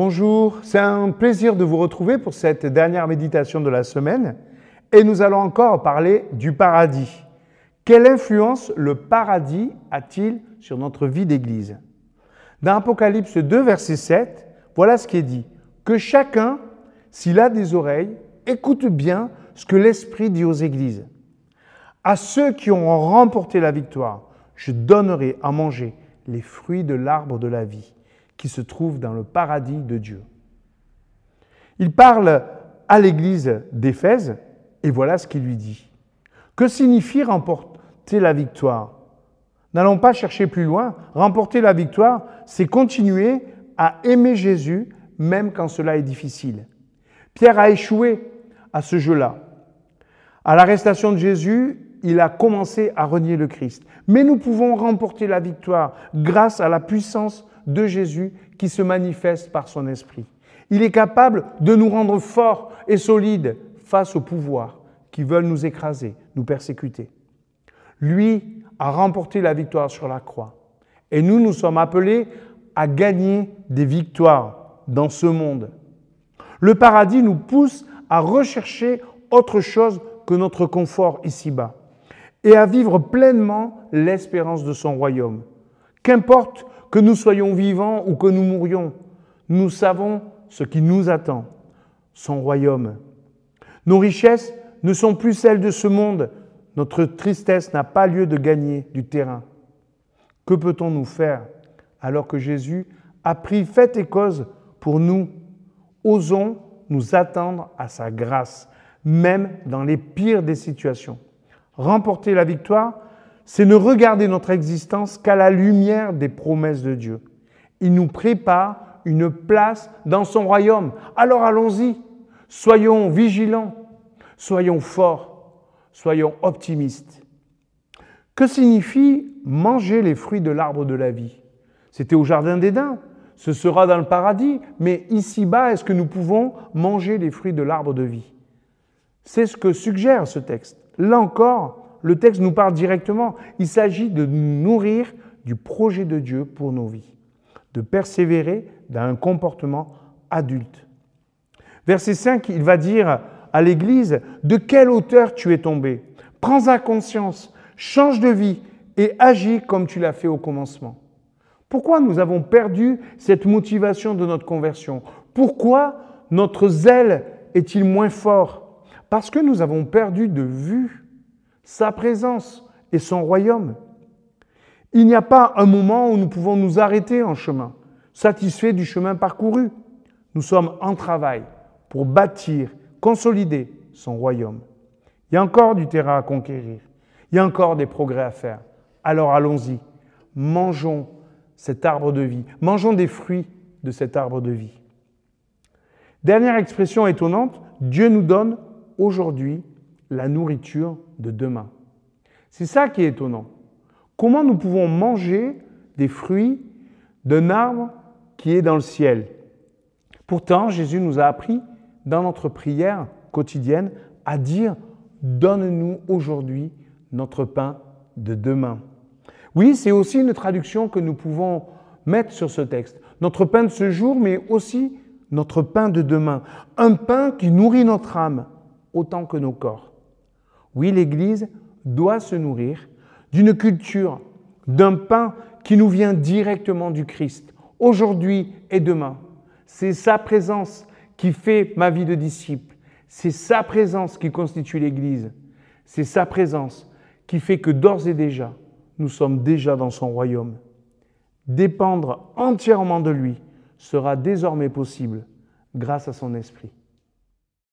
Bonjour, c'est un plaisir de vous retrouver pour cette dernière méditation de la semaine et nous allons encore parler du paradis. Quelle influence le paradis a-t-il sur notre vie d'Église? Dans Apocalypse 2, verset 7, voilà ce qui est dit. Que chacun, s'il a des oreilles, écoute bien ce que l'Esprit dit aux Églises. À ceux qui ont remporté la victoire, je donnerai à manger les fruits de l'arbre de la vie qui se trouve dans le paradis de Dieu. Il parle à l'église d'Éphèse et voilà ce qu'il lui dit. Que signifie remporter la victoire? N'allons pas chercher plus loin. Remporter la victoire, c'est continuer à aimer Jésus même quand cela est difficile. Pierre a échoué à ce jeu-là. À l'arrestation de Jésus, il a commencé à renier le Christ. Mais nous pouvons remporter la victoire grâce à la puissance de Jésus qui se manifeste par son esprit. Il est capable de nous rendre forts et solides face aux pouvoirs qui veulent nous écraser, nous persécuter. Lui a remporté la victoire sur la croix. Et nous, nous sommes appelés à gagner des victoires dans ce monde. Le paradis nous pousse à rechercher autre chose que notre confort ici-bas et à vivre pleinement l'espérance de son royaume. Qu'importe que nous soyons vivants ou que nous mourions, nous savons ce qui nous attend, son royaume. Nos richesses ne sont plus celles de ce monde, notre tristesse n'a pas lieu de gagner du terrain. Que peut-on nous faire alors que Jésus a pris fait et cause pour nous? Osons nous attendre à sa grâce, même dans les pires des situations. Remporter la victoire, c'est ne regarder notre existence qu'à la lumière des promesses de Dieu. Il nous prépare une place dans son royaume. Alors allons-y, soyons vigilants, soyons forts, soyons optimistes. Que signifie manger les fruits de l'arbre de la vie? C'était au Jardin d'Éden, ce sera dans le paradis, mais ici-bas, est-ce que nous pouvons manger les fruits de l'arbre de vie? C'est ce que suggère ce texte. Là encore, le texte nous parle directement. Il s'agit de nous nourrir du projet de Dieu pour nos vies, de persévérer dans un comportement adulte. Verset 5, il va dire à l'Église, de quelle hauteur tu es tombé? Prends-en conscience, change de vie et agis comme tu l'as fait au commencement. Pourquoi nous avons perdu cette motivation de notre conversion? Pourquoi notre zèle est-il moins fort? Parce que nous avons perdu de vue sa présence et son royaume. Il n'y a pas un moment où nous pouvons nous arrêter en chemin, satisfaits du chemin parcouru. Nous sommes en travail pour bâtir, consolider son royaume. Il y a encore du terrain à conquérir. Il y a encore des progrès à faire. Alors allons-y. Mangeons cet arbre de vie. Mangeons des fruits de cet arbre de vie. Dernière expression étonnante, Dieu nous donne aujourd'hui la nourriture de demain. C'est ça qui est étonnant. Comment nous pouvons manger des fruits d'un arbre qui est dans le ciel? Pourtant, Jésus nous a appris dans notre prière quotidienne à dire Donne-nous aujourd'hui notre pain de demain. Oui, c'est aussi une traduction que nous pouvons mettre sur ce texte. Notre pain de ce jour, mais aussi notre pain de demain. Un pain qui nourrit notre âme autant que nos corps. Oui, l'Église doit se nourrir d'une culture, d'un pain qui nous vient directement du Christ, aujourd'hui et demain. C'est sa présence qui fait ma vie de disciple. C'est sa présence qui constitue l'Église. C'est sa présence qui fait que d'ores et déjà, nous sommes déjà dans son royaume. Dépendre entièrement de lui sera désormais possible grâce à son esprit.